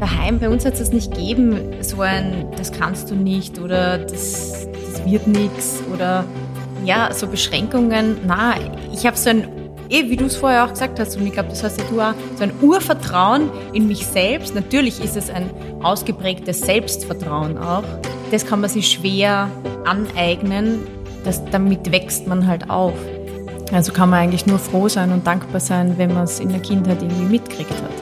daheim, bei uns hat es das nicht gegeben, so ein, das kannst du nicht oder das, das wird nichts oder ja, so Beschränkungen. Na, ich habe so ein, eh, wie du es vorher auch gesagt hast, und ich glaube, das hast ja du auch, so ein Urvertrauen in mich selbst. Natürlich ist es ein ausgeprägtes Selbstvertrauen auch. Das kann man sich schwer aneignen. Das, damit wächst man halt auf. Also kann man eigentlich nur froh sein und dankbar sein, wenn man es in der Kindheit irgendwie mitkriegt hat.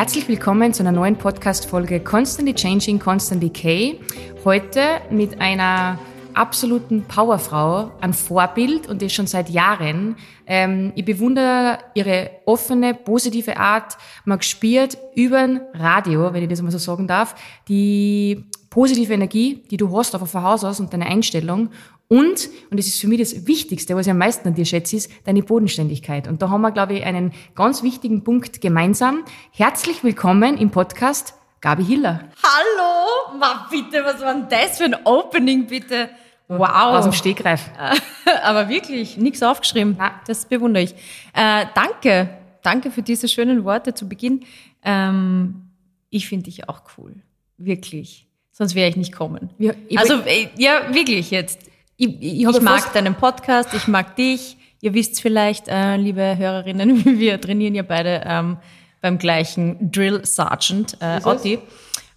Herzlich willkommen zu einer neuen Podcast-Folge Constantly Changing, Constantly K. Heute mit einer absoluten Powerfrau, ein Vorbild und das schon seit Jahren. Ähm, ich bewundere ihre offene, positive Art. Man gespürt über Radio, wenn ich das mal so sagen darf, die positive Energie, die du hast auf ein Haus aus und deine Einstellung. Und, und das ist für mich das Wichtigste, was ich am meisten an dir schätze, ist deine Bodenständigkeit. Und da haben wir, glaube ich, einen ganz wichtigen Punkt gemeinsam. Herzlich willkommen im Podcast Gabi Hiller. Hallo! Ma, bitte, was war denn das für ein Opening, bitte? Wow. Aus dem Stegreif. Aber wirklich, nichts aufgeschrieben. Das bewundere ich. Äh, danke. Danke für diese schönen Worte zu Beginn. Ähm, ich finde dich auch cool. Wirklich. Sonst wäre ich nicht kommen. Ja, also, äh, ja, wirklich jetzt. Ich, ich, ich mag deinen Podcast, ich mag dich. Ihr wisst vielleicht, äh, liebe Hörerinnen, wir trainieren ja beide ähm, beim gleichen Drill Sergeant, äh, Otti.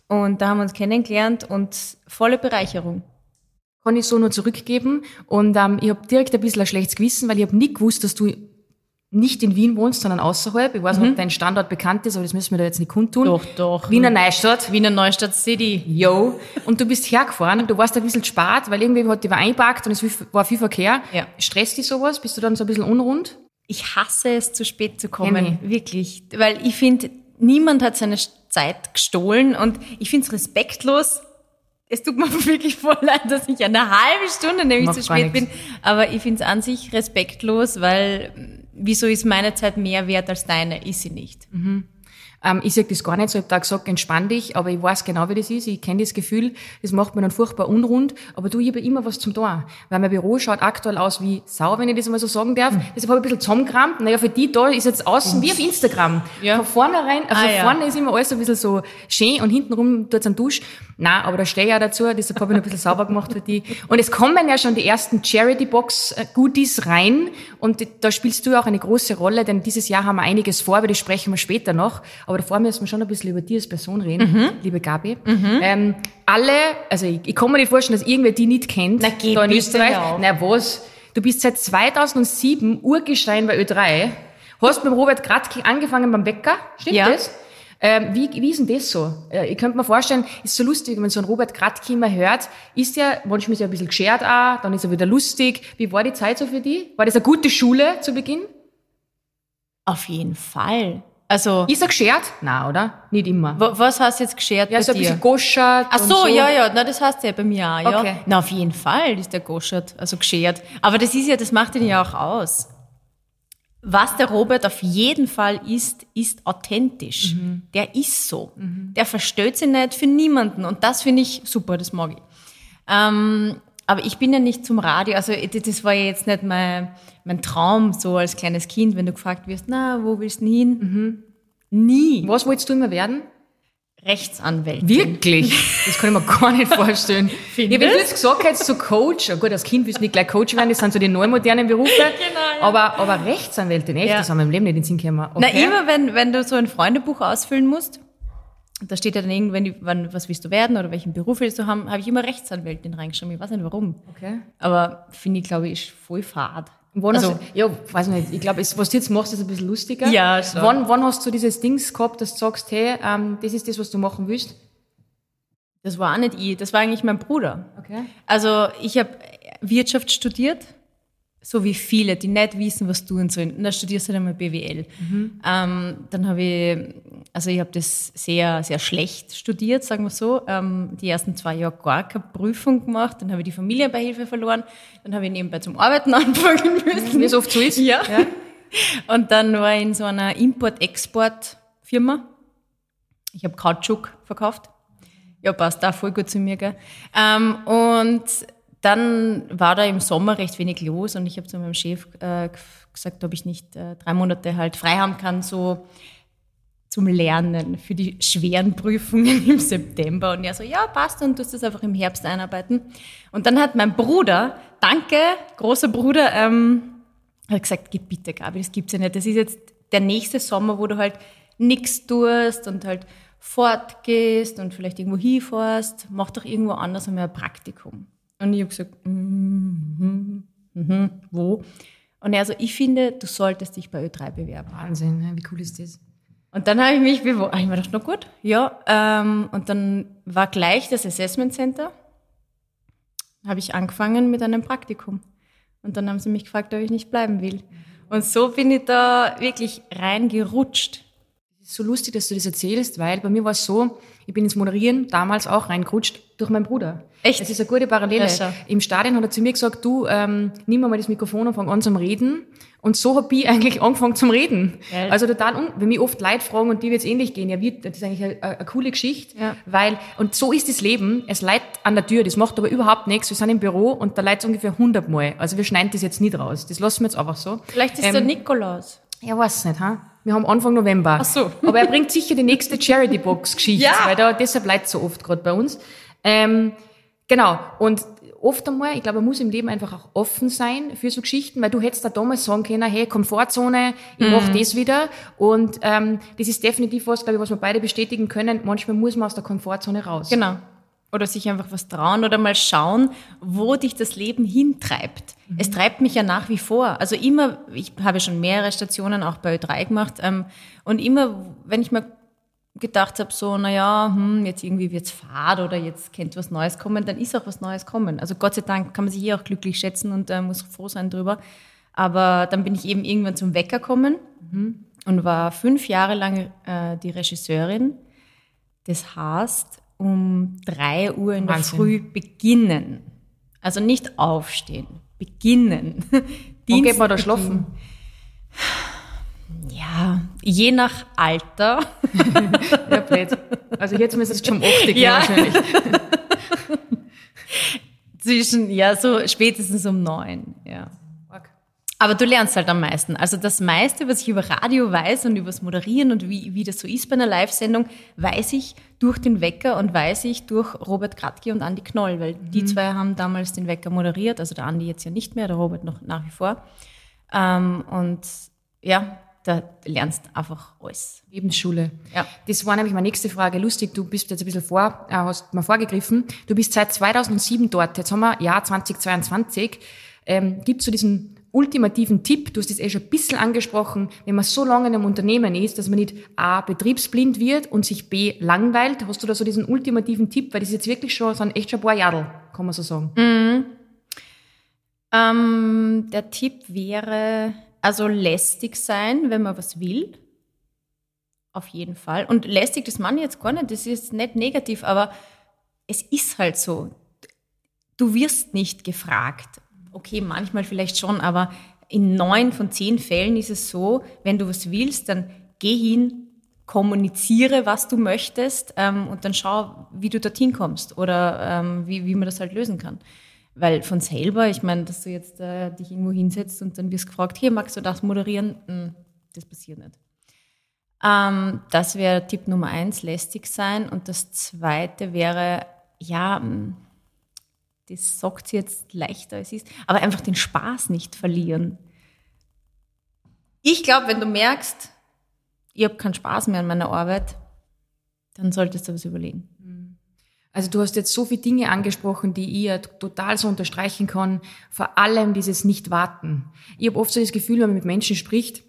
Und da haben wir uns kennengelernt und volle Bereicherung. Kann ich so nur zurückgeben. Und ähm, ich habe direkt ein bisschen ein schlechtes Gewissen, weil ich habe nie gewusst, dass du nicht in Wien wohnst, sondern außerhalb. Ich weiß nicht, mhm. ob dein Standort bekannt ist, aber das müssen wir da jetzt nicht kundtun. Doch, doch. Wiener Neustadt. Wiener Neustadt City. Yo. Und du bist hergefahren, du warst ein bisschen spät, weil irgendwie hat die war einpackt und es war viel Verkehr. Ja. Stresst dich sowas? Bist du dann so ein bisschen unrund? Ich hasse es, zu spät zu kommen. Wirklich. Weil ich finde, niemand hat seine Zeit gestohlen und ich finde es respektlos, es tut mir wirklich voll leid, dass ich eine halbe Stunde nämlich zu spät bin. Aber ich finde es an sich respektlos, weil wieso ist meine Zeit mehr wert als deine? Ist sie nicht. Mhm. Ähm, ich sage das gar nicht so, ich habe da gesagt, entspann dich, aber ich weiß genau, wie das ist. Ich kenne das Gefühl, das macht mir dann furchtbar unrund, aber du, ich habe immer was zum tun. Weil mein Büro schaut aktuell aus wie Sau, wenn ich das mal so sagen darf. Mhm. Deshalb habe ich ein bisschen zusammengerammt. Naja, für die da ist jetzt außen wie auf Instagram. Ja. Von vornherein, äh, ah, von ja. vorne ist immer alles ein bisschen so schön und hintenrum tut's einen Dusch. Nein, aber da stehe ich ja dazu, deshalb habe ich noch ein bisschen sauber gemacht für die. Und es kommen ja schon die ersten Charity-Box-Goodies rein und da spielst du auch eine große Rolle, denn dieses Jahr haben wir einiges vor, aber das sprechen wir später noch. Aber davor müssen wir schon ein bisschen über dir als Person reden, mhm. liebe Gabi. Mhm. Ähm, alle, also ich, ich kann mir nicht vorstellen, dass irgendwer die nicht kennt. Na, geht da in Österreich. Na was? Du bist seit 2007 Urgestein bei Ö3, hast mit Robert Gradke angefangen beim Bäcker, stimmt ja. das? Ähm, wie, wie ist denn das so? Äh, ich könnte mir vorstellen, ist so lustig, wenn man so einen Robert Gradke immer hört, ist ja, manchmal ist er ein bisschen geschert auch, dann ist er wieder lustig. Wie war die Zeit so für die? War das eine gute Schule zu Beginn? Auf jeden Fall. Also. Ist er geschert? Nein, oder? Nicht immer. Was heißt jetzt geschert ja, bei so ein bisschen goschert. Ach so, so, ja, ja, na, das heißt ja bei mir auch, ja. Okay. Na, auf jeden Fall ist der goschert, also geschert. Aber das ist ja, das macht ihn ja auch aus. Was der Robert auf jeden Fall ist, ist authentisch. Mhm. Der ist so. Mhm. Der versteht sich nicht für niemanden. Und das finde ich super, das mag ich. Ähm, aber ich bin ja nicht zum Radio, also das war ja jetzt nicht mein, mein Traum so als kleines Kind, wenn du gefragt wirst, na, wo willst du hin? Mhm. Nie. Was wolltest du immer werden? Rechtsanwältin. Wirklich? Das kann ich mir gar nicht vorstellen. ja, wenn du jetzt gesagt hättest, so Coach, oh gut, als Kind willst du nicht gleich Coach werden, das sind so die neuen modernen Berufe. genau, ja. aber, aber Rechtsanwältin, echt, ja. das haben wir im Leben nicht in den Sinn gekommen. Okay. Na, immer wenn, wenn du so ein Freundebuch ausfüllen musst, da steht ja dann irgendwann, wann, was willst du werden oder welchen Beruf willst du haben, habe ich immer Rechtsanwältin reingeschrieben. Ich weiß nicht warum. Okay. Aber finde ich, glaube ich, ist voll fad. Wann also, hast ja, weiß nicht. Ich glaube, was du jetzt machst, ist ein bisschen lustiger. Ja, schon. Wann, wann hast du dieses Dings gehabt, dass du sagst, hey, ähm, das ist das, was du machen willst? Das war auch nicht ich, das war eigentlich mein Bruder. Okay. Also ich habe Wirtschaft studiert so wie viele, die nicht wissen, was tun sollen. Und dann studierst du dann mal BWL. Mhm. Ähm, dann habe ich, also ich habe das sehr, sehr schlecht studiert, sagen wir so. Ähm, die ersten zwei Jahre gar keine Prüfung gemacht. Dann habe ich die Familienbeihilfe verloren. Dann habe ich nebenbei zum Arbeiten anfangen müssen. Wie es oft so ist. Ja. ja. Und dann war ich in so einer Import-Export-Firma. Ich habe Kautschuk verkauft. Ja, passt da voll gut zu mir, gell? Ähm, und dann war da im Sommer recht wenig los und ich habe zu meinem Chef äh, gesagt, ob ich nicht äh, drei Monate halt frei haben kann, so zum Lernen für die schweren Prüfungen im September. Und er so, ja, passt, und du tust das einfach im Herbst einarbeiten. Und dann hat mein Bruder, danke, großer Bruder, ähm, hat gesagt, gib bitte, Gabi, das gibt's ja nicht. Das ist jetzt der nächste Sommer, wo du halt nichts tust und halt fortgehst und vielleicht irgendwo hinfährst, mach doch irgendwo anders einmal ein Praktikum. Und ich habe gesagt, mm, mm, mm, wo? Und er so, ich finde, du solltest dich bei Ö3 bewerben. Wahnsinn, wie cool ist das? Und dann habe ich mich beworben. Ich mir gedacht, na gut, ja. Ähm, und dann war gleich das Assessment Center. Habe ich angefangen mit einem Praktikum. Und dann haben sie mich gefragt, ob ich nicht bleiben will. Und so bin ich da wirklich reingerutscht. Es ist so lustig, dass du das erzählst, weil bei mir war es so, ich bin ins Moderieren damals auch reingerutscht durch meinen Bruder. Echt? Das ist eine gute Parallele. Ja, Im Stadion hat er zu mir gesagt, du, ähm, nimm mal das Mikrofon und fang an zum Reden. Und so hab ich eigentlich angefangen zum Reden. Geil. Also total, un wenn mich oft Leute fragen und die wird's ähnlich gehen, ja, wie, das ist eigentlich eine, eine coole Geschichte, Ja. weil, und so ist das Leben, es leidet an der Tür, das macht aber überhaupt nichts, wir sind im Büro und da leidet ungefähr 100 Mal. Also wir schneiden das jetzt nicht raus, das lassen wir jetzt einfach so. Vielleicht ist Ähm, der Nikolaus. Ja, weiß nicht, ha? Wir haben Anfang November. Ach so. Aber er bringt sicher die nächste Charity-Box-Geschichte, Ja. weil da, deshalb bleibt so oft gerade bei uns. Ähm, genau. Und oft einmal, ich glaube, man muss im Leben einfach auch offen sein für so Geschichten, weil du hättest da damals sagen können, hey, Komfortzone, ich mach Mhm. das wieder. Und ähm, das ist definitiv was, glaube ich, was wir beide bestätigen können. Manchmal muss man aus der Komfortzone raus. Genau. Oder sich einfach was trauen oder mal schauen, wo dich das Leben hintreibt. Es treibt mich ja nach wie vor. Also immer, ich habe schon mehrere Stationen auch bei Ö3 gemacht ähm, und immer, wenn ich mir gedacht habe, so, naja, hm, jetzt irgendwie wird's fad oder jetzt könnte was Neues kommen, dann ist auch was Neues kommen. Also Gott sei Dank kann man sich hier auch glücklich schätzen und äh, muss froh sein drüber. Aber dann bin ich eben irgendwann zum Wecker gekommen und war fünf Jahre lang äh, die Regisseurin. Das heißt, um drei Uhr in der Wahnsinn. Früh beginnen. Also nicht aufstehen, beginnen. Wo geht man da schlafen? Ja, je nach Alter. Ja, blöd. Also jetzt müsste es schon um 80 Ja. wahrscheinlich. Zwischen, ja, so spätestens um neun, ja. Aber du lernst halt am meisten. Also das meiste, was ich über Radio weiß und übers Moderieren und wie, wie das so ist bei einer Live-Sendung, weiß ich durch den Wecker und weiß ich durch Robert Kratke und Andi Knoll, weil die zwei haben damals den Wecker moderiert, also der Andi jetzt ja nicht mehr, der Robert noch nach wie vor. Ähm, und ja, da lernst einfach alles. Lebensschule. Ja. Das war nämlich meine nächste Frage. Lustig, du bist jetzt ein bisschen vor, äh, hast mal vorgegriffen. Du bist seit 2007 dort. Jetzt haben wir Jahr 2022. Ähm, Gibt es so diesen ultimativen Tipp? Du hast es eh schon ein bisschen angesprochen. Wenn man so lange in einem Unternehmen ist, dass man nicht A, betriebsblind wird und sich B, langweilt. Hast du da so diesen ultimativen Tipp? Weil das ist jetzt wirklich schon, sind echt schon ein paar Jahre, kann man so sagen. Ähm, der Tipp wäre, also lästig sein, wenn man was will. Auf jeden Fall. Und lästig, das meine ich jetzt gar nicht, das ist nicht negativ, aber es ist halt so. Du wirst nicht gefragt. Okay, manchmal vielleicht schon, aber in neun von zehn Fällen ist es so, wenn du was willst, dann geh hin, kommuniziere, was du möchtest ähm, und dann schau, wie du dorthin kommst oder ähm, wie, wie man das halt lösen kann. Weil von selber, ich meine, dass du jetzt äh, dich irgendwo hinsetzt und dann wirst gefragt, hier, magst du das moderieren? Hm, das passiert nicht. Ähm, das wäre Tipp Nummer eins, lästig sein. Und das zweite wäre, ja, hm, das sagt sie jetzt leichter als es ist, aber einfach den Spaß nicht verlieren. Ich glaube, wenn du merkst, ich habe keinen Spaß mehr an meiner Arbeit, dann solltest du was überlegen. Also du hast jetzt so viele Dinge angesprochen, die ich ja total so unterstreichen kann. Vor allem dieses Nicht-Warten. Ich habe oft so das Gefühl, wenn man mit Menschen spricht,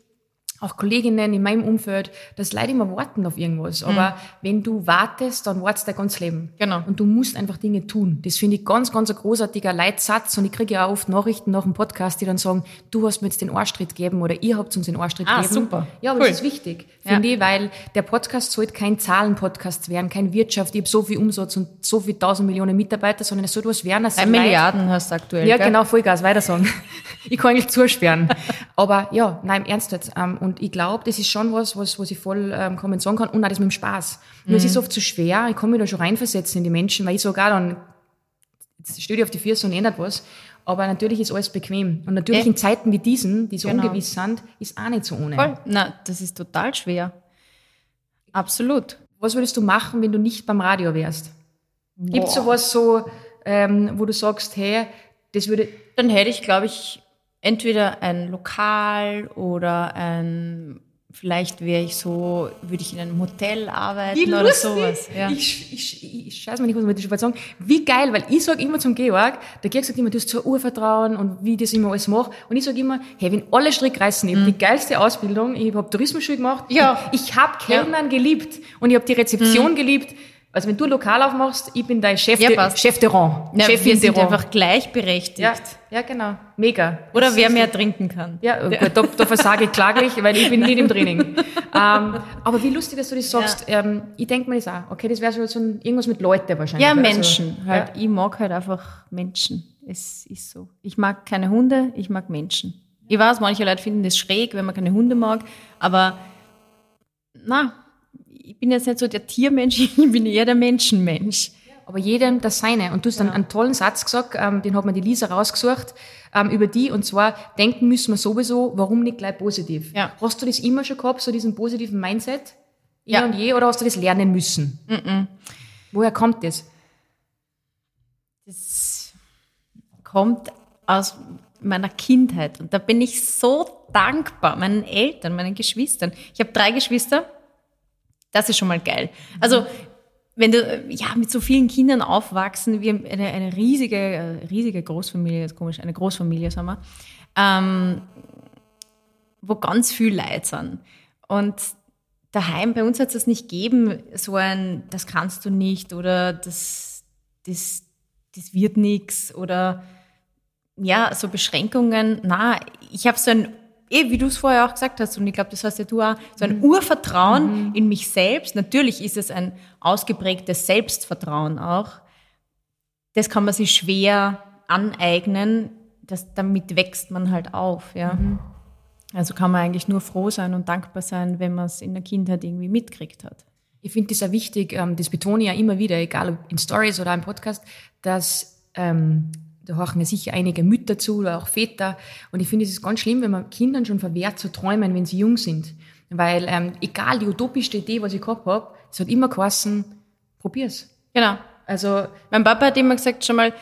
auch Kolleginnen in meinem Umfeld, dass Leute immer warten auf irgendwas. Aber wenn du wartest, dann wartest dein ganzes Leben. Genau. Und du musst einfach Dinge tun. Das finde ich ganz, ganz ein großartiger Leitsatz. Und ich kriege ja auch oft Nachrichten nach dem Podcast, die dann sagen, du hast mir jetzt den Arschtritt gegeben oder ihr habt uns den Arschtritt Ah, gegeben. super. Ja, aber Cool. das ist wichtig, Ja. finde ich, weil der Podcast sollte kein Zahlenpodcast werden, kein Wirtschaft, ich habe so viel Umsatz und so viel tausend Millionen Mitarbeiter, sondern es sollte was werden, Drei Leute- Milliarden hast du aktuell. Ja, gell? genau, Vollgas, weiter sagen. ich kann eigentlich zusperren. Aber ja, nein, im Ernst jetzt. Ähm, und ich glaube, das ist schon was, was, was ich voll ähm, kommen sagen kann. Und auch das mit dem Spaß. Nur es ist oft zu so schwer, ich kann mich da schon reinversetzen in die Menschen, weil ich auch dann, jetzt stehe ich auf die Füße und ändert was. Aber natürlich ist alles bequem. Und natürlich Äh. in Zeiten wie diesen, die so Genau. ungewiss sind, ist auch nicht so ohne. Voll. Na, das ist total schwer. Absolut. Was würdest du machen, wenn du nicht beim Radio wärst? Gibt es sowas so, ähm, wo du sagst, hey, das würde, Dann hätte ich, glaube ich, entweder ein Lokal oder ein, vielleicht wäre ich so, würde ich in einem Hotel arbeiten oder sowas. Ja. Ich, ich, ich, scheiß mal nicht, was ich schon sagen. Wie geil, weil ich sag immer zum Georg, der Georg sagt immer, du hast so Urvertrauen und wie ich das immer alles mache. Und ich sag immer, hey, wenn alle Strick reißen, ich hab die geilste Ausbildung, ich habe Tourismusschule gemacht, Mhm. Ja. ich, ich habe Kellnern geliebt und ich habe die Rezeption geliebt. Also wenn du Lokal aufmachst, ich bin dein Chef, Ja, de. Chef de Rang. Ja, Chefin wir de sind Rang. einfach gleichberechtigt. ja, ja, genau. Mega. Oder Das wer mehr trinken kann. Ja, gut, da, da versage ich klaglich, weil ich bin nicht im Training. ähm, aber wie lustig, dass du das sagst. Ähm, ich denke mir das auch. Okay, das wäre so, ein, irgendwas mit Leuten wahrscheinlich. Ja, Also, Menschen. Halt. Ja. Ich mag halt einfach Menschen. Es ist so. Ich mag keine Hunde, ich mag Menschen. Ich weiß, manche Leute finden das schräg, wenn man keine Hunde mag, aber na, ich bin jetzt nicht so der Tiermensch, ich bin eher der Menschenmensch. Aber jedem das Seine. Und du hast dann einen tollen Satz gesagt, ähm, den hat mir die Lisa rausgesucht, ähm, über die, und zwar, denken müssen wir sowieso, warum nicht gleich positiv? Ja. Hast du das immer schon gehabt, so diesen positiven Mindset? Ja. und je, oder hast du das lernen müssen? Woher kommt das? Das kommt aus meiner Kindheit und da bin ich so dankbar meinen Eltern, meinen Geschwistern. Ich habe drei Geschwister. Das ist schon mal geil. Also wenn du ja mit so vielen Kindern aufwachsen, wir haben eine, eine riesige, äh, riesige Großfamilie, jetzt komisch, eine Großfamilie, sagen wir, ähm, wo ganz viel Leid sind. Und daheim, bei uns hat es das nicht gegeben, so ein, das kannst du nicht oder das, das, das wird nix oder ja, so Beschränkungen. Na, ich habe so ein, eh, wie du es vorher auch gesagt hast, und ich glaube, das hast ja du auch, so ein Urvertrauen in mich selbst. Natürlich ist es ein ausgeprägtes Selbstvertrauen auch. Das kann man sich schwer aneignen. Das, damit wächst man halt auf, ja. Also kann man eigentlich nur froh sein und dankbar sein, wenn man es in der Kindheit irgendwie mitkriegt hat. Ich finde das auch wichtig, ähm, das betone ich ja immer wieder, egal ob in Stories oder im Podcast, dass ähm, da horchen ja sicher einige Mütter zu oder auch Väter. Und ich finde, es ist ganz schlimm, wenn man Kindern schon verwehrt zu träumen, wenn sie jung sind. Weil ähm, egal, die utopischste Idee, was ich gehabt habe, es hat immer geheißen, probier's. Genau. Also Mein Papa hat immer gesagt schon mal,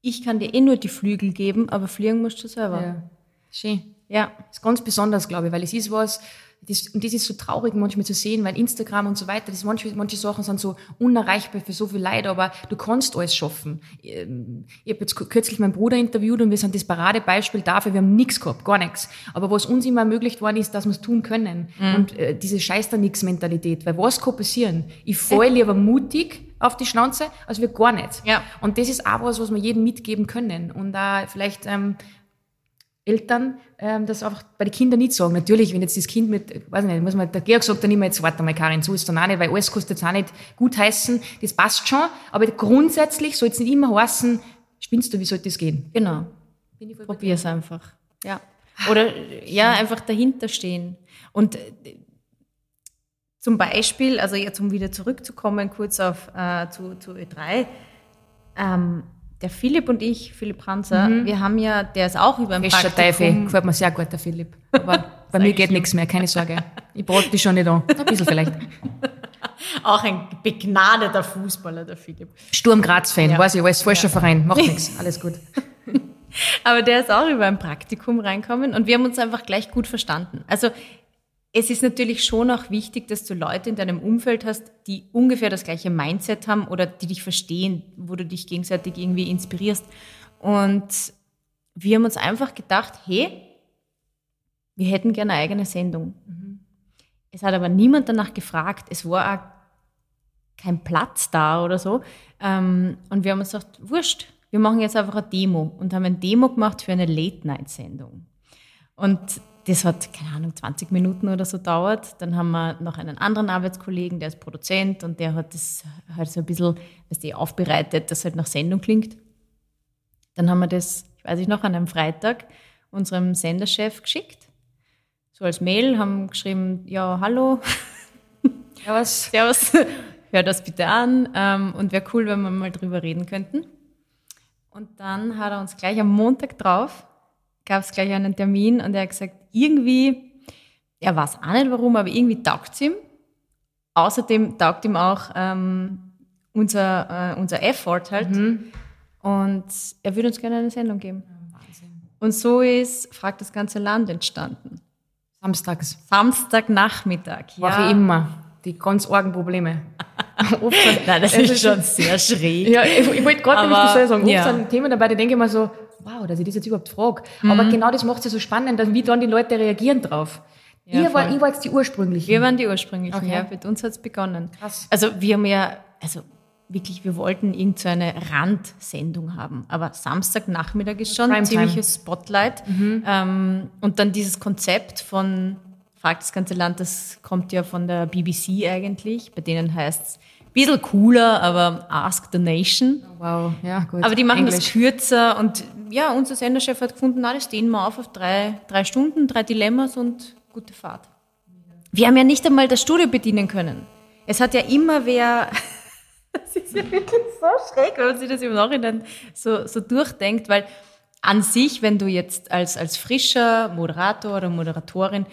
ich kann dir eh nur die Flügel geben, aber fliegen musst du selber. ja, schön. Ja. Das ist ganz besonders, glaube ich, weil es ist was, das, und das ist so traurig manchmal zu sehen, weil Instagram und so weiter, das manche, manche Sachen sind so unerreichbar für so viel Leid, aber du kannst alles schaffen. Ähm, Ich habe jetzt kürzlich meinen Bruder interviewt und wir sind das Paradebeispiel dafür, wir haben nichts gehabt, gar nichts. Aber was uns immer ermöglicht worden ist, dass wir es tun können. Und äh, diese scheiß da nix Mentalität, weil was kann passieren? Ich fall lieber mutig auf die Schnauze, als wir gar nicht. Ja. Und das ist auch was, was wir jedem mitgeben können. Und da vielleicht ähm, Eltern ähm, das einfach bei den Kindern nicht sagen. Natürlich, wenn jetzt das Kind mit, weiß nicht, muss man, der Georg sagt dann immer, jetzt warte mal, Karin, so ist dann auch nicht, weil alles kostet jetzt auch nicht gut heißen, das passt schon, aber grundsätzlich soll es nicht immer heißen, spinnst du, wie soll das gehen? Genau. Probier es einfach. Ja. Oder ja, einfach dahinter stehen. Und äh, zum Beispiel, also jetzt um wieder zurückzukommen, kurz auf äh, zu, zu Ö3, ähm, der Philipp und ich, Philipp Hanser, wir haben ja, der ist auch über ein Teufel, Praktikum, gefällt mir sehr gut, der Philipp. Aber bei mir geht nichts mehr, keine Sorge. Ich brate dich schon nicht an. Ein bisschen vielleicht. auch ein begnadeter Fußballer, der Philipp. Sturm Graz-Fan, Ja. weiß ich, alles falscher Verein, macht nichts, alles gut. Aber der ist auch über ein Praktikum reinkommen und wir haben uns einfach gleich gut verstanden. Also es ist natürlich schon auch wichtig, dass du Leute in deinem Umfeld hast, die ungefähr das gleiche Mindset haben oder die dich verstehen, wo du dich gegenseitig irgendwie inspirierst. Und wir haben uns einfach gedacht, hey, wir hätten gerne eine eigene Sendung. Es hat aber niemand danach gefragt. Es war auch kein Platz da oder so. Ähm, und wir haben uns gedacht, wurscht, wir machen jetzt einfach eine Demo und haben eine Demo gemacht für eine Late-Night-Sendung. Und das hat, keine Ahnung, 20 Minuten oder so dauert. Dann haben wir noch einen anderen Arbeitskollegen, der ist Produzent und der hat das halt so ein bisschen, weißt du, aufbereitet, dass halt nach Sendung klingt. Dann haben wir das, ich weiß nicht noch, an einem Freitag unserem Senderchef geschickt. So als Mail, haben geschrieben, ja, hallo, Ja, was? Servus, hör das bitte an ähm, und wäre cool, wenn wir mal drüber reden könnten. Und dann hat er uns gleich am Montag drauf, gab es gleich einen Termin und er hat gesagt, irgendwie, er weiß auch nicht warum, aber irgendwie taugt es ihm. Außerdem taugt ihm auch ähm, unser, äh, unser Effort halt. Und er würde uns gerne eine Sendung geben. Und so ist Fragt das ganze Land entstanden. Samstags. Samstagnachmittag. War wie immer. Die ganz argen Probleme. Oft Nein, das ist schon sehr schräg. Ja, ich, ich wollte gerade nämlich das sagen. Oft ja. sind Themen dabei, da denke ich mir so, wow, dass ich das jetzt überhaupt frage. Mhm. Aber genau das macht es ja so spannend, dass, wie dann die Leute reagieren drauf. Ja, ihr, war, voll. ich war jetzt die ursprünglichen. Wir waren die ursprünglichen, Okay. ja. Mit uns hat's begonnen. Krass. Also wir haben ja, also wirklich, wir wollten irgend so eine Randsendung haben. Aber Samstagnachmittag ist schon ein ziemliches Spotlight. Ähm, und dann dieses Konzept von Fragt das ganze Land, das kommt ja von der BBC eigentlich. Bei denen heißt es ein bisschen cooler, aber Ask the Nation. wow, ja, gut. Aber die machen das Englisch. kürzer und ja, unser Senderchef hat gefunden, na, das dehnen wir auf auf drei, drei Stunden, drei Dilemmas und gute Fahrt. Wir haben ja nicht einmal das Studio bedienen können. Es hat ja immer wer, das ist ja wirklich so schräg, wenn man sich das im Nachhinein so, so durchdenkt, weil an sich, wenn du jetzt als, als frischer Moderator oder Moderatorin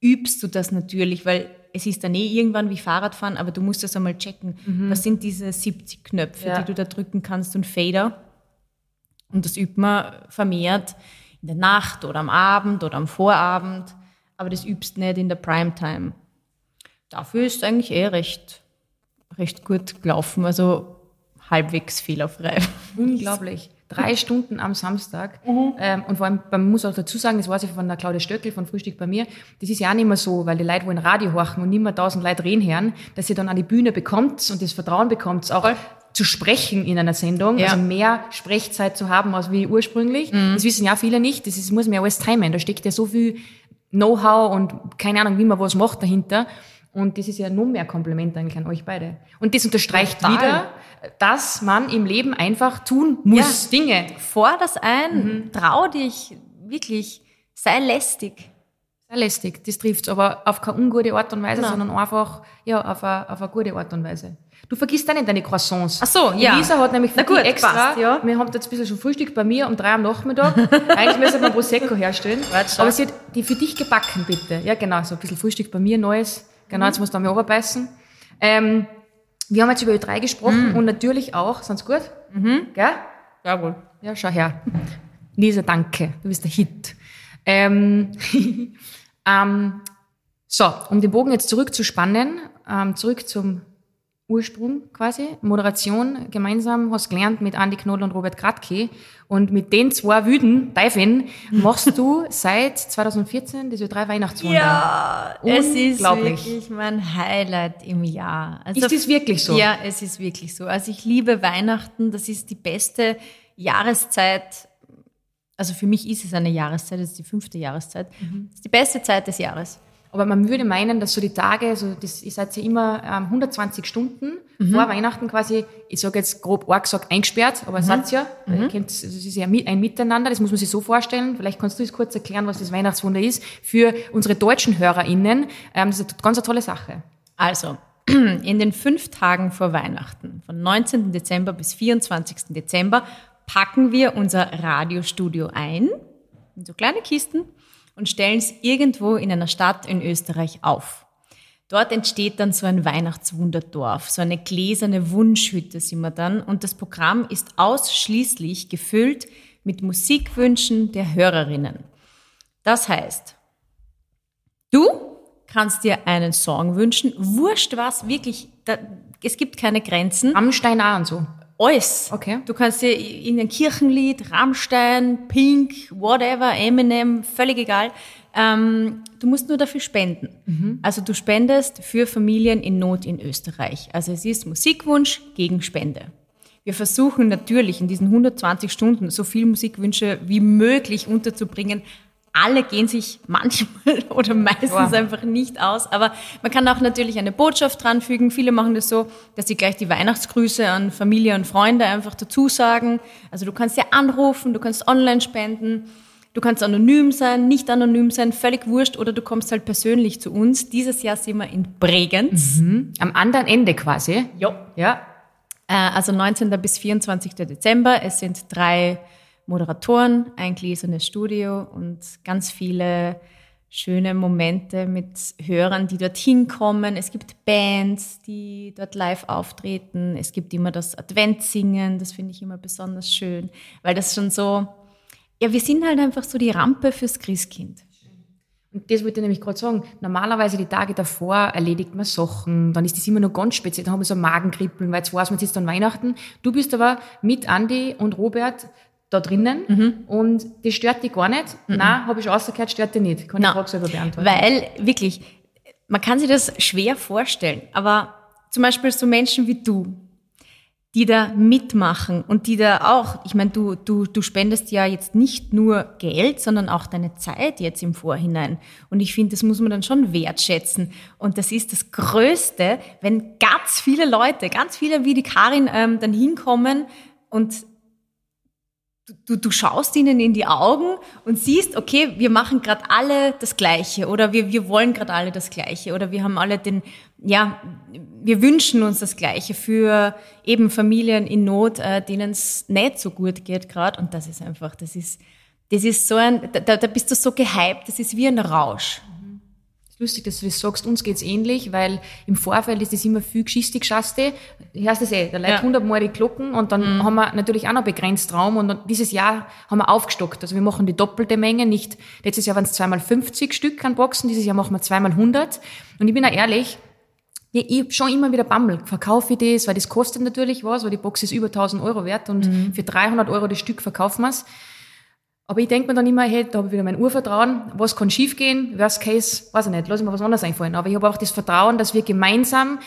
übst du das natürlich, weil es ist dann eh irgendwann wie Fahrradfahren, aber du musst das einmal checken. Was sind diese 70 Knöpfe, Ja. die du da drücken kannst und Fader? Und das übt man vermehrt in der Nacht oder am Abend oder am Vorabend, aber das übst nicht in der Primetime. Dafür ist eigentlich eh recht, recht gut gelaufen, also halbwegs fehlerfrei. Unglaublich. Drei Stunden am Samstag. Ähm, und vor allem, man muss auch dazu sagen, das weiß ich von der Claudia Stöckel von Frühstück bei mir, das ist ja auch nicht mehr so, weil die Leute wollen Radio horchen und nicht mehr tausend Leute reden hören, dass ihr dann an die Bühne bekommt und das Vertrauen bekommt, auch Voll. Zu sprechen in einer Sendung, Ja. also mehr Sprechzeit zu haben als wie ursprünglich. Das wissen ja viele nicht, das ist, muss man ja alles timen, da steckt ja so viel Know-how und keine Ahnung, wie man was macht dahinter. Und das ist ja noch mehr Kompliment eigentlich an euch beide. Und das unterstreicht Total. wieder, dass man im Leben einfach tun muss, Dinge. Vor das ein, trau dich, wirklich, sei lästig. Sehr lästig, das trifft's, aber auf keine ungute Art und Weise, Nein. sondern einfach, ja, auf eine, auf eine gute Art und Weise. Du vergisst auch nicht deine Croissants. Ach so, ja. Lisa hat nämlich für Na die gut, extra, passt, ja. wir haben jetzt ein bisschen schon Frühstück bei mir um drei am Nachmittag. Eigentlich müssen wir Prosecco herstellen. Aber sie hat die für dich gebacken, bitte. Ja, genau, so ein bisschen Frühstück bei mir, neues. Genau, jetzt musst du einmal runterbeißen. Ähm, wir haben jetzt über Ö3 gesprochen Mhm. und natürlich auch, sind's gut? Mhm. Gell? Jawohl. Ja, schau her. Lisa, danke. Du bist der Hit. Ähm, ähm, so, um den Bogen jetzt zurückzuspannen, ähm, zurück zum Ursprung quasi, Moderation gemeinsam, hast gelernt mit Andy Knoll und Robert Kratke. Und mit den zwei Wüden, Teifen, machst du seit 2014 diese drei Weihnachtswunder. Ja, es ist wirklich mein Highlight im Jahr. Also, Ist das wirklich so? Ja, es ist wirklich so. Also ich liebe Weihnachten, das ist die beste Jahreszeit. Also für mich ist es eine Jahreszeit, das ist die fünfte Jahreszeit. Mhm. Das ist die beste Zeit des Jahres. Aber man würde meinen, dass so die Tage, so das, ihr seid ja immer ähm, 120 Stunden Mhm. vor Weihnachten quasi, ich sage jetzt grob arg gesagt, eingesperrt, aber Mhm. seid ja, ihr kennt, es ist ja ein Miteinander, das muss man sich so vorstellen. Vielleicht kannst du es kurz erklären, was das Weihnachtswunder ist für unsere deutschen HörerInnen. Ähm, das ist eine ganz eine tolle Sache. Also, in den fünf Tagen vor Weihnachten, von 19. Dezember bis 24. Dezember, packen wir unser Radiostudio ein, in so kleine Kisten, und stellen es irgendwo in einer Stadt in Österreich auf. Dort entsteht dann so ein Weihnachtswunderdorf, so eine gläserne Wunschhütte sind wir dann. Und das Programm ist ausschließlich gefüllt mit Musikwünschen der Hörerinnen. Das heißt, Du kannst dir einen Song wünschen, wurscht was, wirklich, da, es gibt keine Grenzen. Rammstein auch und so. Alles. Okay. Du kannst dir in ein Kirchenlied, Rammstein, Pink, whatever, Eminem, völlig egal. Ähm, du musst nur dafür spenden. Also du spendest für Familien in Not in Österreich. Also es ist Musikwunsch gegen Spende. Wir versuchen natürlich in diesen 120 Stunden so viel Musikwünsche wie möglich unterzubringen. Alle gehen sich manchmal oder meistens Ja. einfach nicht aus. Aber man kann auch natürlich eine Botschaft dranfügen. Viele machen das so, dass sie gleich die Weihnachtsgrüße an Familie und Freunde einfach dazu sagen. Also du kannst ja anrufen, du kannst online spenden. Du kannst anonym sein, nicht anonym sein, völlig wurscht, oder du kommst halt persönlich zu uns. Dieses Jahr sind wir in Bregenz. Mhm. Am anderen Ende quasi. Ja. Ja. Äh, also 19. bis 24. Dezember. Es sind drei Moderatoren, ein gläsernes Studio und ganz viele schöne Momente mit Hörern, die dorthin kommen. Es gibt Bands, die dort live auftreten. Es gibt immer das Adventsingen, das finde ich immer besonders schön, weil das schon so, ja, wir sind halt einfach so die Rampe fürs Christkind. Und das wollte ich nämlich gerade sagen. Normalerweise die Tage davor erledigt man Sachen, dann ist das immer noch ganz speziell, dann haben wir so Magenkribbeln, weil jetzt weiß man, jetzt ist dann Weihnachten. Du bist aber mit Andi und Robert da drinnen mhm. und das stört dich gar nicht. Mhm. Nein, habe ich rausgehört, stört dich nicht. Kann Nein, ich Frage selber beantworten. Weil, wirklich, man kann sich das schwer vorstellen, aber zum Beispiel so Menschen wie du, die da mitmachen und die da auch, ich meine, du, du, du spendest ja jetzt nicht nur Geld, sondern auch deine Zeit jetzt im Vorhinein. Und ich finde, das muss man dann schon wertschätzen. Und das ist das Größte, wenn ganz viele Leute, ganz viele wie die Karin ähm, dann hinkommen und du, du schaust ihnen in die Augen und siehst, okay, wir machen gerade alle das Gleiche oder wir, wir wollen gerade alle das Gleiche oder wir haben alle den, ja, wir wünschen uns das Gleiche für eben Familien in Not, äh, denen es nicht so gut geht gerade und das ist einfach, das ist, das ist so ein, da, da bist du so gehypt, das ist wie ein Rausch lustig, dass du das sagst, uns geht's ähnlich, weil im Vorfeld ist das immer viel Geschichte geschaste. Heißt das eh, da ja. hundertmal die Glocken und dann mhm. haben wir natürlich auch noch begrenzt Raum und dieses Jahr haben wir aufgestockt. Also wir machen die doppelte Menge, nicht, letztes Jahr waren es zweimal 50 Stück an Boxen, dieses Jahr machen wir zweimal 100. Und ich bin auch ehrlich, ich hab schon immer wieder Bammel. Verkaufe ich das, weil das kostet natürlich was, weil die Box ist über 1000 Euro wert und mhm. für 300 Euro das Stück verkaufen wir's. Aber ich denke mir dann immer, hey, da habe ich wieder mein Urvertrauen, was kann schiefgehen? Worst Case, weiß ich nicht, lass ich mir was anderes einfallen. Aber ich habe auch das Vertrauen, dass wir gemeinsam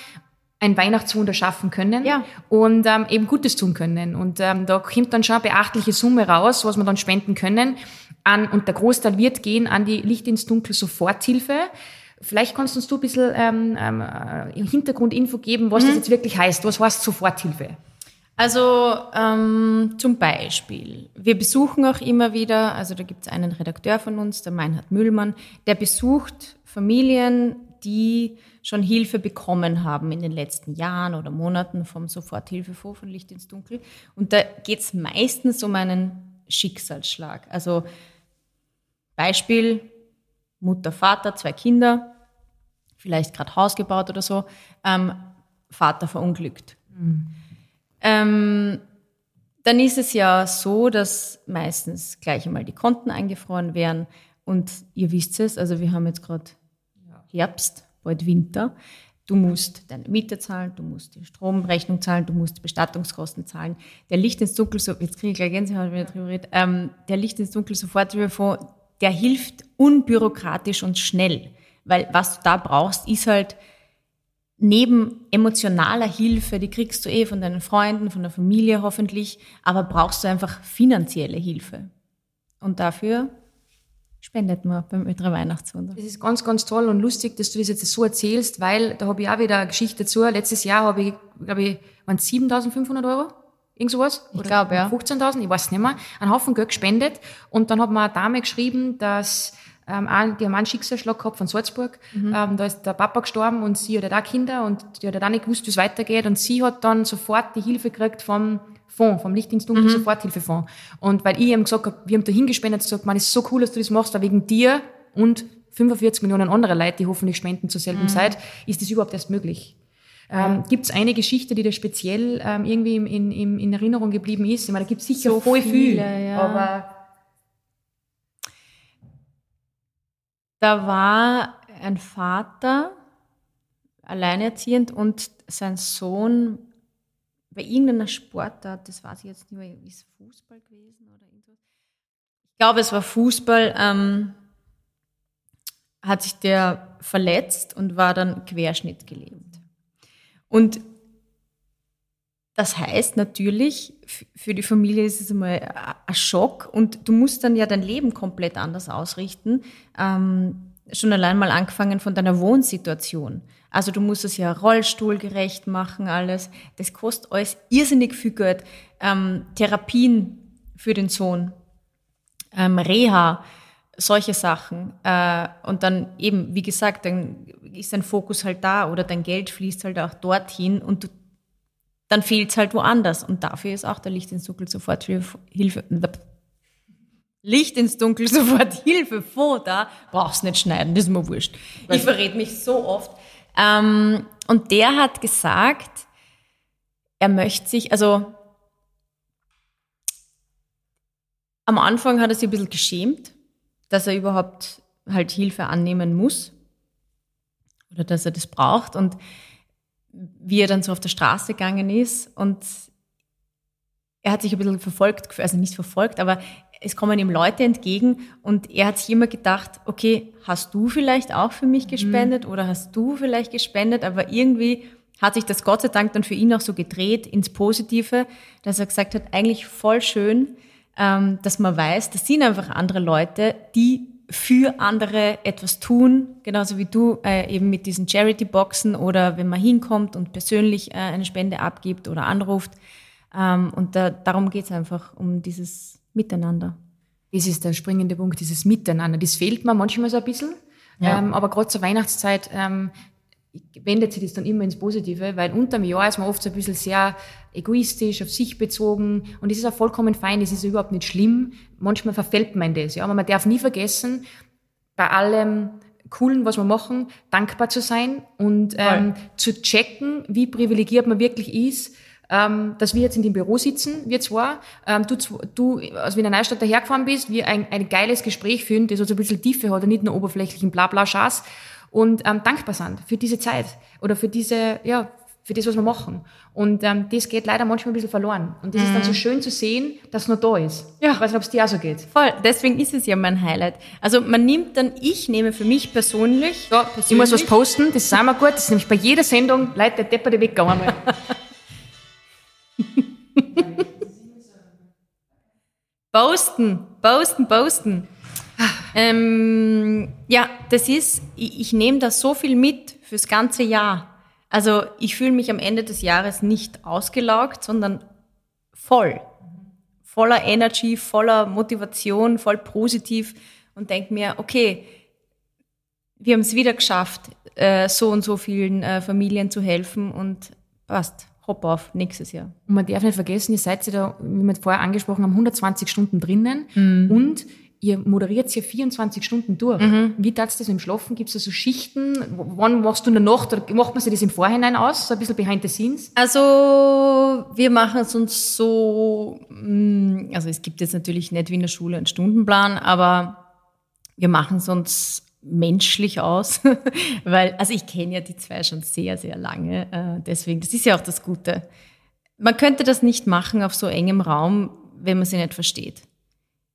ein Weihnachtswunder schaffen können ja. und ähm, eben Gutes tun können. Und ähm, da kommt dann schon eine beachtliche Summe raus, was wir dann spenden können. An, und der Großteil wird gehen an die Licht ins Dunkel Soforthilfe. Vielleicht kannst du uns du ein bisschen ähm, ähm, äh, Hintergrundinfo geben, was mhm. das jetzt wirklich heißt. Was heißt Soforthilfe? Also ähm, zum Beispiel, wir besuchen auch immer wieder, also da gibt es einen Redakteur von uns, der Meinhard Müllmann, der besucht Familien, die schon Hilfe bekommen haben in den letzten Jahren oder Monaten vom Soforthilfefonds von Licht ins Dunkel. Und da geht es meistens um einen Schicksalsschlag. Also Beispiel, Mutter, Vater, zwei Kinder, vielleicht gerade Haus gebaut oder so, ähm, Vater verunglückt. Mhm. Ähm, dann ist es ja so, dass meistens gleich einmal die Konten eingefroren werden. Und ihr wisst es, also wir haben jetzt gerade Herbst, bald Winter. Du musst deine Miete zahlen, du musst die Stromrechnung zahlen, du musst die Bestattungskosten zahlen. Der Licht ins Dunkel, so, jetzt kriege ich gleich Gänsehaut, wenn ich darüber rede, ähm, der Licht ins Dunkel Soforthilfefonds, der hilft unbürokratisch und schnell. Weil was du da brauchst, ist halt neben emotionaler Hilfe, die kriegst du eh von deinen Freunden, von der Familie hoffentlich, aber brauchst du einfach finanzielle Hilfe. Und dafür spendet man beim Ötre Weihnachtswunder. Das ist ganz, ganz toll und lustig, dass du das jetzt so erzählst, weil da habe ich auch wieder eine Geschichte dazu. Letztes Jahr habe ich, glaube ich, waren 7.500 Euro? Irgend sowas? Ich glaube, ja. 15.000, ich weiß nicht mehr. Einen Haufen Geld gespendet. Und dann hat mir eine Dame geschrieben, dass ähm, die haben einen Schicksalsschlag gehabt von Salzburg. Mhm. Ähm, da ist der Papa gestorben und sie hat auch Kinder und die hat auch nicht gewusst, wie es weitergeht. Und sie hat dann sofort die Hilfe gekriegt vom Fonds, vom Lichtdienst mhm. Soforthilfefonds. Und weil ich ihm gesagt habe, wir haben da hingespendet, gesagt, man, ist so cool, dass du das machst, weil wegen dir und 45 Millionen andere Leute, die hoffentlich spenden zur selben mhm. Zeit, ist das überhaupt erst möglich. Ähm, gibt es eine Geschichte, die da speziell ähm, irgendwie in, in, in Erinnerung geblieben ist? Ich meine, da gibt es sicher so voll viele, viel, ja. aber Da war ein Vater alleinerziehend und sein Sohn bei irgendeiner Sportart, das weiß ich jetzt nicht mehr, ist Fußball gewesen oder irgendwas? Ich glaube, es war Fußball, ähm, hat sich der verletzt und war dann querschnittgelähmt. Und das heißt natürlich, für die Familie ist es einmal ein Schock und du musst dann ja dein Leben komplett anders ausrichten. Ähm, schon allein mal angefangen von deiner Wohnsituation. Also du musst es ja rollstuhlgerecht machen, alles. Das kostet alles irrsinnig viel Geld. Ähm, Therapien für den Sohn. ähm, Reha, solche Sachen. Äh, und dann eben, wie gesagt, dann ist dein Fokus halt da oder dein Geld fließt halt auch dorthin und du, dann fehlt es halt woanders. Und dafür ist auch der Licht ins Dunkel sofort Hilfe. Licht ins Dunkel sofort Hilfe vor da, brauchst nicht schneiden, das ist mir wurscht. Ich verrät mich so oft. Ähm, und der hat gesagt, er möchte sich, also am Anfang hat er sich ein bisschen geschämt, dass er überhaupt halt Hilfe annehmen muss oder dass er das braucht und wie er dann so auf der Straße gegangen ist und er hat sich ein bisschen verfolgt, also nicht verfolgt, aber es kommen ihm Leute entgegen und er hat sich immer gedacht, okay, hast du vielleicht auch für mich gespendet mhm. oder hast du vielleicht gespendet, aber irgendwie hat sich das Gott sei Dank dann für ihn auch so gedreht ins Positive, dass er gesagt hat, eigentlich voll schön, ähm, dass man weiß, das sind einfach andere Leute, die für andere etwas tun, genauso wie du äh, eben mit diesen Charity-Boxen oder wenn man hinkommt und persönlich äh, eine Spende abgibt oder anruft. Ähm, und da, darum geht's einfach, um dieses Miteinander. Das ist der springende Punkt, dieses Miteinander. Das fehlt mir manchmal so ein bisschen. Ja. Ähm, aber gerade zur Weihnachtszeit ähm, wendet sich das dann immer ins Positive, weil unterm Jahr ist man oft so ein bisschen sehr egoistisch, auf sich bezogen. Und das ist auch vollkommen fein, das ist überhaupt nicht schlimm. Manchmal verfällt man das, ja, aber man darf nie vergessen, bei allem Coolen, was wir machen, dankbar zu sein und ähm, zu checken, wie privilegiert man wirklich ist, ähm, dass wir jetzt in dem Büro sitzen, wir zwei, ähm, du, du aus Wiener Neustadt dahergefahren bist, wir ein, ein geiles Gespräch führen, das also ein bisschen Tiefe hat und nicht nur oberflächlichen Blabla-Schaß und ähm, dankbar sind für diese Zeit oder für diese, ja, für das, was wir machen. Und ähm, das geht leider manchmal ein bisschen verloren. Und das mhm. ist dann so mhm. schön zu sehen, dass es noch da ist. Ja. Ich weiß nicht, ob es dir auch so geht. Voll, deswegen ist es ja mein Highlight. Also man nimmt dann, ich nehme für mich persönlich... Ja, persönlich. Ich muss was posten, das ist auch mal gut. Das ist nämlich bei jeder Sendung, Leute, der Depperte weggegangen. posten, posten, posten. Ähm, ja, das ist, ich, ich nehme da so viel mit fürs ganze Jahr. Also ich fühle mich am Ende des Jahres nicht ausgelaugt, sondern voll. Voller Energy, voller Motivation, voll positiv und denke mir, okay, wir haben es wieder geschafft, äh, so und so vielen äh, Familien zu helfen und passt. Hopp auf, nächstes Jahr. Und man darf nicht vergessen, ihr seid ja da, wie wir vorher angesprochen haben, 120 Stunden drinnen mhm. und ihr moderiert ja 24 Stunden durch. Mhm. Wie tat's das im Schlafen? Gibt es da so Schichten? Wann machst du in der Nacht oder macht man sich das im Vorhinein aus? So ein bisschen behind the scenes? Also, wir machen es uns so, mm, also es gibt jetzt natürlich nicht wie in der Schule einen Stundenplan, aber wir machen es uns menschlich aus, weil, also ich kenne ja die zwei schon sehr, sehr lange, äh, deswegen, das ist ja auch das Gute. Man könnte das nicht machen auf so engem Raum, wenn man sie nicht versteht.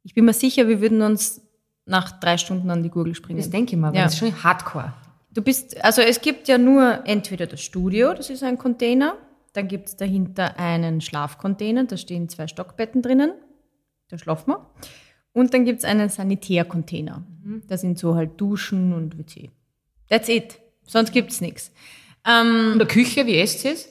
Ich bin mir sicher, wir würden uns nach drei Stunden an die Gurgel springen. Das denke ich mal, weil ja. das ist schon hardcore. Du bist, also es gibt ja nur entweder das Studio, das ist ein Container, dann gibt es dahinter einen Schlafcontainer, da stehen zwei Stockbetten drinnen, da schlafen wir. Und dann gibt es einen Sanitärcontainer, mhm. da sind so halt Duschen und WC. That's it. Sonst gibt es nichts. Ähm, In der Küche, wie esst ihr es?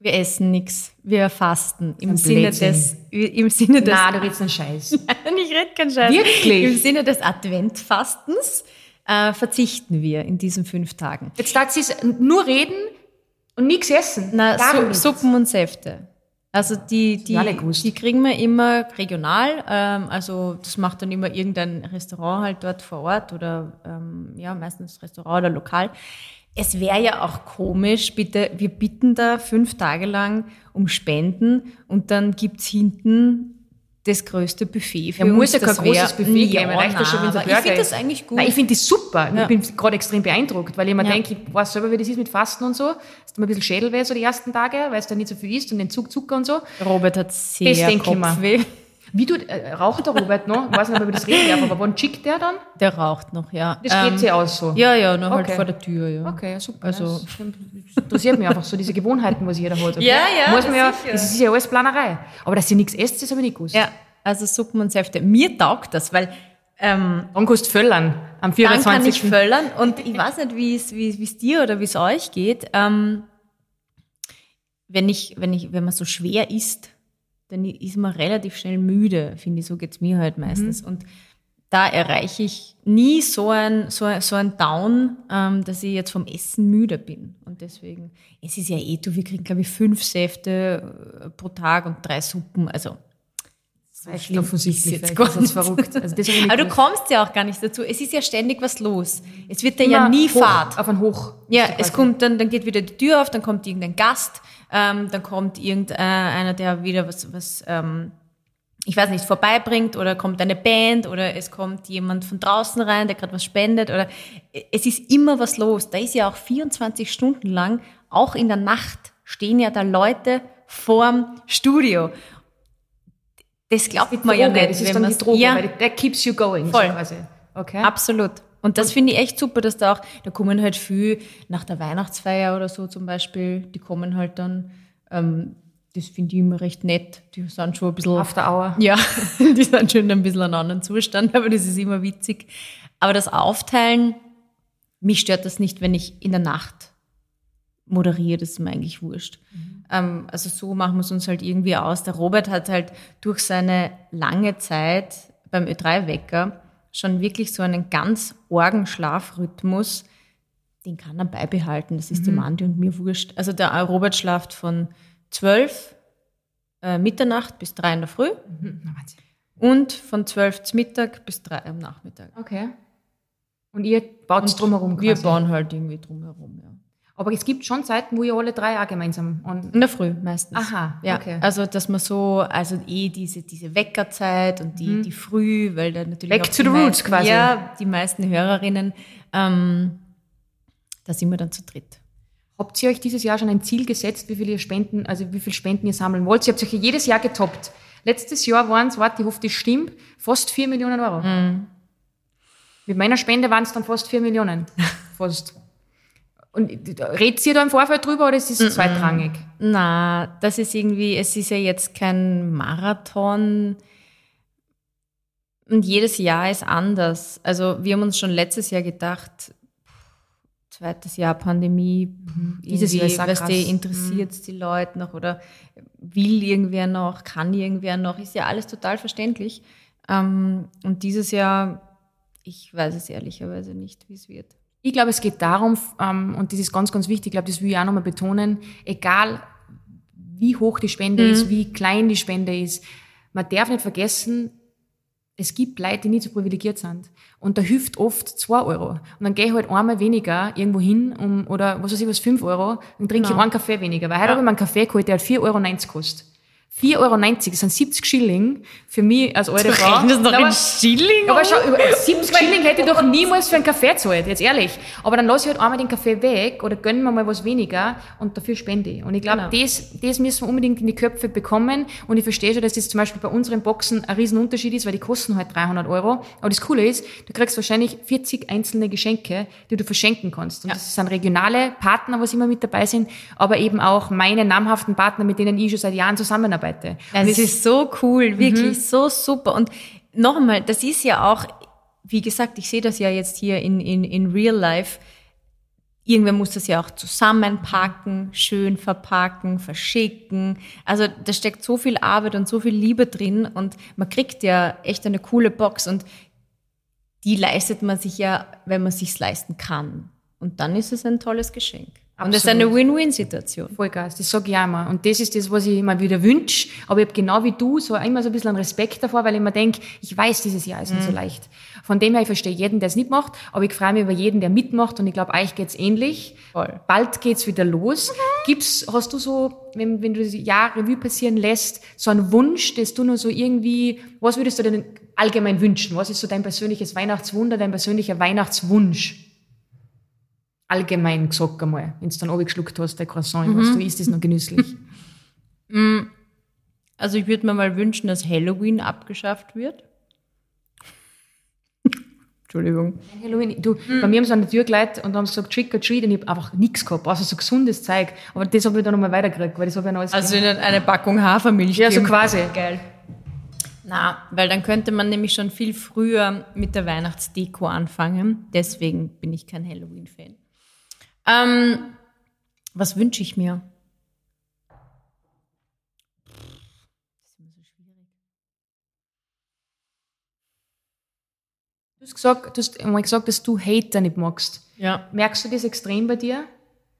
Wir essen nichts. Wir fasten. Im Sinne des, im Sinne des. Nein, du redest einen Scheiß. Nein, ich rede keinen Scheiß. Wirklich? Im Sinne des Adventfastens äh, verzichten wir in diesen fünf Tagen. Jetzt darf sie nur reden und nichts essen. Na, Su Suppen und Säfte. Also die, die, die kriegen wir immer regional. Ähm, also das macht dann immer irgendein Restaurant halt dort vor Ort oder ähm, ja, meistens Restaurant oder Lokal es wäre ja auch komisch, bitte, wir bitten da fünf Tage lang um Spenden und dann gibt's hinten das größte Buffet für ja, uns. muss ja kein großes Buffet ja, geben, reicht schon, wenn Ich finde das eigentlich gut. Nein, ich finde das super. Ja. Ich bin gerade extrem beeindruckt, weil ich mir ja. denke, ich weiß selber, wie das ist mit Fasten und so. Ist immer ein bisschen Schädelweh so die ersten Tage, weil es da nicht so viel isst und den Zug Zucker und so. Robert hat sehr das Kopfweh. Wie du, äh, raucht der Robert noch? Ich weiß nicht, ob ich das reden darf, aber wann schickt der dann? Der raucht noch, ja. Das geht ähm, sich aus so? Ja, ja, nur halt okay. halt vor der Tür, ja. Okay, super. Also, das interessiert mich einfach so, diese Gewohnheiten, was jeder hat. Okay? Ja, ja, Muss man ja, das ist ja alles Planerei. Aber dass ihr nichts esst, das habe ich nicht gewusst. Ja, also Suppen und Säfte. Mir taugt das, weil ähm, dann kannst du föllern am 24. Dann kann ich föllern und ich weiß nicht, wie es wie, es dir oder wie es euch geht. Ähm, wenn ich, wenn ich, wenn man so schwer isst, dann ist man relativ schnell müde, finde ich, so geht's mir halt meistens. Und da erreiche ich nie so ein, so ein, so ein Down, ähm, dass ich jetzt vom Essen müde bin. Und deswegen, es ist ja eh, du, wir kriegen, glaube ich, fünf Säfte äh, pro Tag und drei Suppen. Also, so schlimm offensichtlich, ist jetzt gar das verrückt. Also nicht Aber du kommst ja auch gar nicht dazu. Es ist ja ständig was los. Es wird ja, Immer ja nie hoch, Fahrt. Auf ein Hoch. Ja, es kommt dann, dann geht wieder die Tür auf, dann kommt irgendein Gast, ähm, dann kommt irgendeiner, der wieder was, was ähm, ich weiß nicht, vorbeibringt oder kommt eine Band oder es kommt jemand von draußen rein, der gerade was spendet oder es ist immer was los. Da ist ja auch 24 Stunden lang, auch in der Nacht, stehen ja da Leute vorm Studio. Das glaubt man ja Droge, nicht. Das ist dann die Droge, ja, weil that keeps you going. Voll. So quasi. Okay. Absolut. Und das finde ich echt super, dass da auch, da kommen halt viel nach der Weihnachtsfeier oder so zum Beispiel, die kommen halt dann, ähm, das finde ich immer recht nett. Die sind schon ein bisschen. After Hour. Ja, die sind schon ein bisschen in einem anderen Zustand, aber das ist immer witzig. Aber das Aufteilen, mich stört das nicht, wenn ich in der Nacht moderiere, das ist mir eigentlich wurscht. Ähm, also so machen wir es uns halt irgendwie aus. Der Robert hat halt durch seine lange Zeit beim Ö3-Wecker schon wirklich so einen ganz orgen Schlafrhythmus, den kann er beibehalten. Das ist dem Andi und mir wurscht. Also der Robert schlaft von 12 äh, Mitternacht bis 3 in der Früh Mhm. Na, und von 12 zum Mittag bis 3 am Nachmittag. Okay. Und ihr baut es drumherum Wir quasi. bauen halt irgendwie drumherum, ja. Aber es gibt schon Zeiten, wo ihr alle drei auch gemeinsam an. In der Früh meistens. Aha, ja. okay. Also, dass man so, also eh diese, diese Weckerzeit und die, die Früh, weil da natürlich. Back auch to the roots meisten, quasi. Ja, die meisten Hörerinnen, ähm, da sind wir dann zu dritt. Habt ihr euch dieses Jahr schon ein Ziel gesetzt, wie viel ihr Spenden, also wie viel Spenden ihr sammeln wollt? Ihr habt euch ja jedes Jahr getoppt. Letztes Jahr waren es, warte, ich hoffe, das stimmt, fast 4 Millionen Euro. Mhm. Mit meiner Spende waren es dann fast 4 Millionen. Fast. Und redet ihr da im Vorfeld drüber oder ist es zweitrangig? Na, das ist irgendwie, es ist ja jetzt kein Marathon und jedes Jahr ist anders. Also wir haben uns schon letztes Jahr gedacht, zweites Jahr Pandemie, Dieses Jahr ist weißt du, interessiert es die Leute noch oder will irgendwer noch, kann irgendwer noch, ist ja alles total verständlich. Ähm, und dieses Jahr, ich weiß es ehrlicherweise nicht, wie es wird. Ich glaube, es geht darum, ähm, und das ist ganz, ganz wichtig, ich glaube, das will ich auch nochmal betonen, egal wie hoch die Spende Mhm. ist, wie klein die Spende ist, man darf nicht vergessen, es gibt Leute, die nicht so privilegiert sind. Und da hilft oft zwei Euro. Und dann gehe ich halt einmal weniger irgendwo hin, um, oder was weiß ich was, fünf Euro, dann trinke ich einen Kaffee weniger. Weil heute habe ich mir einen Kaffee geholt, der hat 4,90 Euro gekostet. 4,90 Euro, das sind 70 Schilling für mich als alte Frau. rechnest noch aber- Schilling aber schau, über 70 Schilling hätte ich doch niemals für einen Kaffee gezahlt, jetzt ehrlich. Aber dann lasse ich halt einmal den Kaffee weg oder gönn mir mal was weniger und dafür spende ich. Und ich glaube, Genau. das, das müssen wir unbedingt in die Köpfe bekommen. Und ich verstehe schon, dass das zum Beispiel bei unseren Boxen ein Riesenunterschied ist, weil die kosten halt 300 Euro. Aber das Coole ist, du kriegst wahrscheinlich 40 einzelne Geschenke, die du verschenken kannst. Und das sind regionale Partner, was immer mit dabei sind, aber eben auch meine namhaften Partner, mit denen ich schon seit Jahren zusammenarbeite. Das Und ist so cool, wirklich so super. Und noch einmal, das ist ja auch, wie gesagt, ich sehe das ja jetzt hier in, in, in Real Life. Irgendwer muss das ja auch zusammenpacken, schön verpacken, verschicken. Also da steckt so viel Arbeit und so viel Liebe drin und man kriegt ja echt eine coole Box und die leistet man sich ja, wenn man sich's leisten kann. Und dann ist es ein tolles Geschenk. Und es ist eine Absolut. Win-Win-Situation. Vollgas, das sage ich auch immer. Und das ist das, was ich immer wieder wünsche. Aber ich habe genau wie du so immer so ein bisschen einen Respekt davor, weil ich mir denke, ich weiß, dieses Jahr ist nicht so leicht. Von dem her, ich verstehe jeden, der es nicht macht, aber ich freue mich über jeden, der mitmacht und ich glaube, euch geht's ähnlich. Voll. Bald geht's wieder los. Gibt's, hast du so, wenn, wenn du das Jahr Revue passieren lässt, so einen Wunsch, dass du nur so irgendwie, was würdest du denn allgemein wünschen? Was ist so dein persönliches Weihnachtswunder, dein persönlicher Weihnachtswunsch? Allgemein gesagt einmal, wenn du dann runtergeschluckt hast, der Croissant, was du isst, ist noch genüsslich. Also ich würde mir mal wünschen, dass Halloween abgeschafft wird. Entschuldigung. Halloween, du, bei mir haben sie an der Tür geleitet und haben gesagt, trick or treat und ich habe einfach nichts gehabt, außer so gesundes Zeug. Aber das habe ich dann nochmal weitergekriegt, weil das habe ich dann alles Also in eine Packung Hafermilch. Ja, so quasi. Geil. Na, weil dann könnte man nämlich schon viel früher mit der Weihnachtsdeko anfangen. Deswegen bin ich kein Halloween-Fan. Ähm, was wünsche ich mir? Du hast gesagt, du hast einmal gesagt, dass du Hater nicht magst. Ja. Merkst du das extrem bei dir?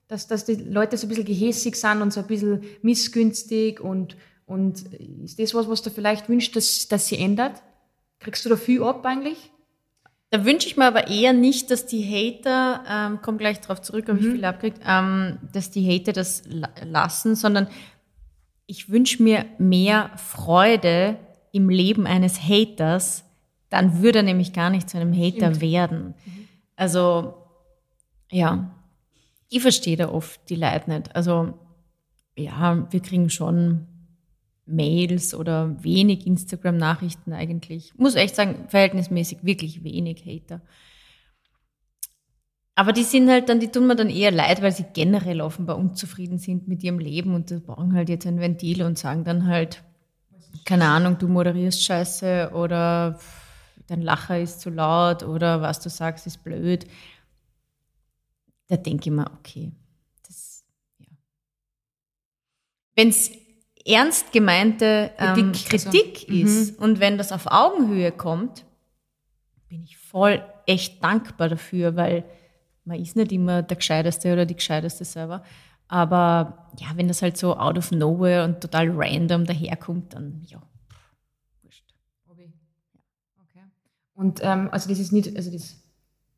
Dass, dass die Leute so ein bisschen gehässig sind und so ein bisschen missgünstig und, und ist das was, was du vielleicht wünschst, dass, dass sie ändert? Kriegst du da viel ab eigentlich? Da wünsche ich mir aber eher nicht, dass die Hater, ähm, komm gleich drauf zurück, ob ich viel abkriegt, ähm, dass die Hater das la lassen, sondern ich wünsche mir mehr Freude im Leben eines Haters, dann würde er nämlich gar nicht zu einem Hater werden. Also, ja, ich verstehe da oft die Leute nicht. Also, ja, wir kriegen schon Mails oder wenig Instagram-Nachrichten eigentlich. Muss echt sagen, verhältnismäßig wirklich wenig Hater. Aber die sind halt dann, die tun mir dann eher leid, weil sie generell offenbar unzufrieden sind mit ihrem Leben und die brauchen halt jetzt ein Ventil und sagen dann halt, keine Ahnung, du moderierst scheiße oder dein Lacher ist zu laut oder was du sagst ist blöd. Da denke ich mir, okay, das, ja. Wenn es ernst gemeinte ähm, Kritik, also, Kritik ist und wenn das auf Augenhöhe kommt, bin ich voll echt dankbar dafür, weil man ist nicht immer der Gescheiteste oder die Gescheiteste selber. Aber ja, wenn das halt so out of nowhere und total random daherkommt, dann ja, wurscht. Okay. Und ähm, also das ist nicht, also das,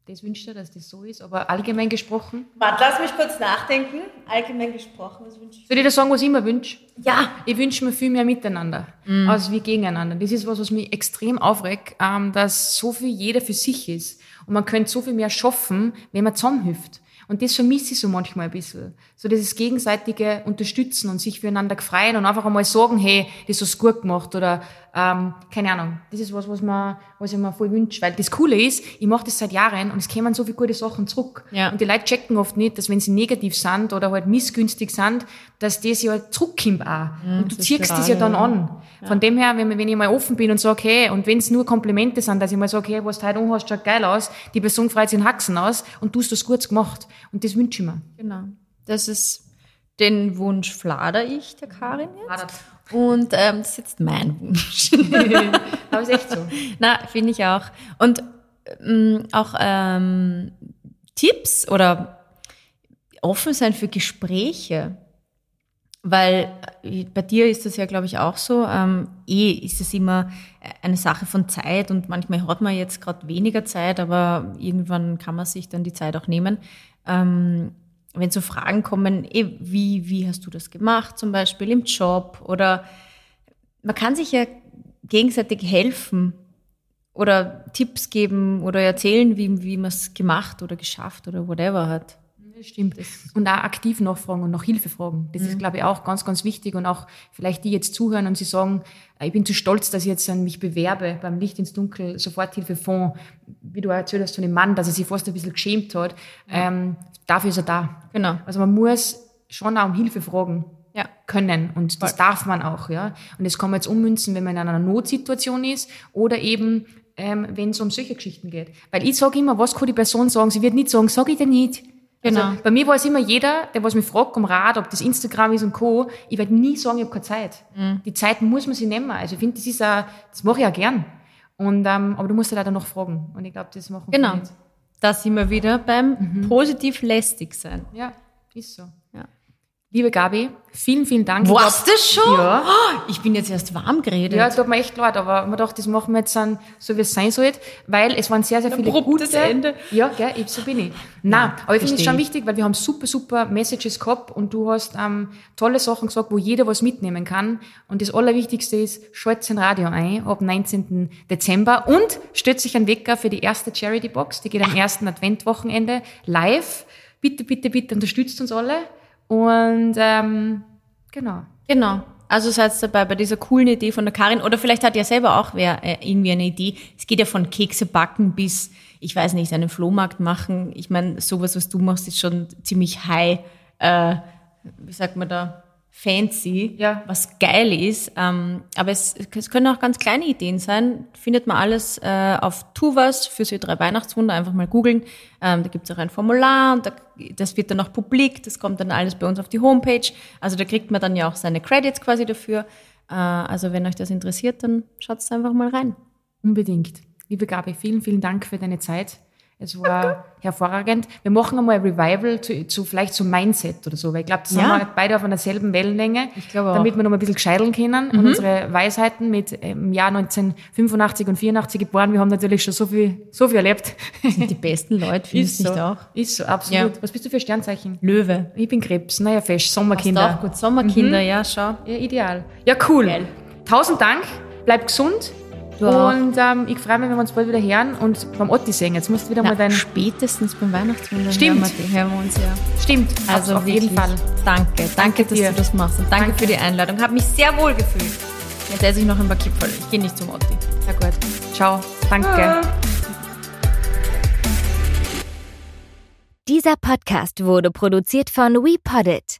das wünscht er, dass das so ist, aber allgemein gesprochen. Warte, lass mich kurz nachdenken. Allgemein gesprochen, was wünsche ich? Soll ich dir sagen, was ich mir wünsche? Ja, Ich wünsche mir viel mehr miteinander, als wie gegeneinander. Das ist was, was mich extrem aufregt, ähm, dass so viel jeder für sich ist. Und man könnte so viel mehr schaffen, wenn man zusammenhilft. Und das vermisse ich so manchmal ein bisschen. So dieses gegenseitige Unterstützen und sich füreinander freuen und einfach einmal sagen, hey, das hast du gut gemacht oder ähm, keine Ahnung. Das ist was, was, man, was ich mir voll wünsche. Weil das Coole ist, ich mache das seit Jahren und es kommen so viele gute Sachen zurück. Ja. Und die Leute checken oft nicht, dass wenn sie negativ sind oder halt missgünstig sind, dass das ja zurückkommt auch. und du ziehst das ja dann an. Von dem her, wenn, wenn ich mal offen bin und sage, hey, und wenn es nur Komplimente sind, dass ich mal sage, hey, was du heute anhast, schaut geil aus, die Person freut sich in Haxen aus und du hast das gut gemacht. Und das wünsche ich mir. genau. Das ist den Wunsch flader ich der Karin jetzt. Und ähm, das ist jetzt mein Wunsch. Aber ist echt so. Na, finde ich auch. Und ähm, auch ähm, Tipps oder offen sein für Gespräche. Weil äh, bei dir ist das ja, glaube ich, auch so. Ähm, eh ist es immer eine Sache von Zeit und manchmal hat man jetzt gerade weniger Zeit, aber irgendwann kann man sich dann die Zeit auch nehmen. Ähm, wenn so Fragen kommen, eh, wie, wie hast du das gemacht, zum Beispiel im Job oder man kann sich ja gegenseitig helfen oder Tipps geben oder erzählen, wie, wie man es gemacht oder geschafft oder whatever hat. Das stimmt. Und auch aktiv nachfragen und nach Hilfe fragen. Das ist, glaube ich, auch ganz, ganz wichtig. Und auch vielleicht die jetzt zuhören und sie sagen, äh, ich bin zu stolz, dass ich jetzt an mich bewerbe beim Licht ins Dunkel Soforthilfefonds, wie du erzählt hast von dem Mann, dass er sich fast ein bisschen geschämt hat. Ähm, dafür ist er da. Genau. Also man muss schon auch um Hilfe fragen Ja. können und das darf man auch, ja. Und das kann man jetzt ummünzen, wenn man in einer Notsituation ist oder eben ähm, wenn es um solche Geschichten geht. Weil ich sage immer, was kann die Person sagen? Sie wird nicht sagen, sag ich dir nicht. Genau. Also bei mir weiß immer jeder, der was mich fragt um Rat, ob das Instagram ist und Co., ich werde nie sagen, ich habe keine Zeit. Mhm. Die Zeit muss man sich nehmen. Also ich finde, das ist auch, das mache ich auch gern. Und, ähm, aber du musst halt leider noch fragen. Und ich glaube, das machen Genau. viele nicht. Da sind wir wieder beim positiv lästig sein. Ja, ist so. Ja. Liebe Gabi, vielen, vielen Dank. Ich glaub- das schon? Ja. Oh, ich bin jetzt erst warm geredet. Ja, tut mir echt leid, aber man dachte, das machen wir jetzt dann, so wie es sein sollte, weil es waren sehr, sehr viele gute... Ende. Ja, gell, eben so bin ich. Nein, aber ich finde es schon ich. wichtig, weil wir haben super, super Messages gehabt und du hast ähm, tolle Sachen gesagt, wo jeder was mitnehmen kann. Und das Allerwichtigste ist, schaltet ein Radio ein ab 19. Dezember und stellt sich einen Wecker für die erste Charity Box, die geht am ersten Adventwochenende live. Bitte, bitte, bitte unterstützt uns alle. Und ähm, genau. Genau. Also seid dabei bei dieser coolen Idee von der Karin. Oder vielleicht hat ja selber auch wer äh, irgendwie eine Idee. Es geht ja von Kekse backen bis, ich weiß nicht, einen Flohmarkt machen. Ich meine, sowas, was du machst, ist schon ziemlich high, äh, wie sagt man da, fancy, Ja. was geil ist. Ähm, aber es, es können auch ganz kleine Ideen sein. Findet man alles äh, auf Tuvas für so drei Weihnachtswunder. Einfach mal googeln. Ähm, da gibt es auch ein Formular und da, das wird dann auch publik. Das kommt dann alles bei uns auf die Homepage. Also da kriegt man dann ja auch seine Credits quasi dafür. Äh, also wenn euch das interessiert, dann schaut einfach mal rein. Unbedingt. Liebe Gabi, vielen, vielen Dank für deine Zeit. Es war hervorragend. Wir machen einmal ein Revival zu, zu vielleicht zum Mindset oder so, weil ich glaube, das Ja. sind wir beide auf einer selben Wellenlänge. Ich glaube auch. Damit wir noch mal ein bisschen gescheiteln können und unsere Weisheiten mit im Jahr 1985 und 84 geboren. Wir haben natürlich schon so viel, so viel erlebt. Sind die besten Leute, findest du so. nicht auch? Ist so, absolut. Ja. Was bist du für Sternzeichen? Löwe. Ich bin Krebs. Naja, fest. Passt Sommerkinder. auch gut. Sommerkinder, ja, schau. Ja, ideal. Ja, cool. Geil. Tausend Dank. Bleib gesund. Du auch. und ähm, ich freue mich, wenn wir uns bald wieder hören und beim Otti singen. Jetzt musst du wieder Na, mal dein. spätestens beim Weihnachtswunder Stimmt. hören wir, hören wir uns ja. Stimmt. Also auf jeden wirklich, Fall. Danke, danke, dass dir. du das machst und danke, Danke. für die Einladung. Habe mich sehr wohl gefühlt. Jetzt esse ich noch ein paar Kipferl. Ich gehe nicht zum Otti. Ja, gut. Ciao. Danke. Ah. Dieser Podcast wurde produziert von WePoddit.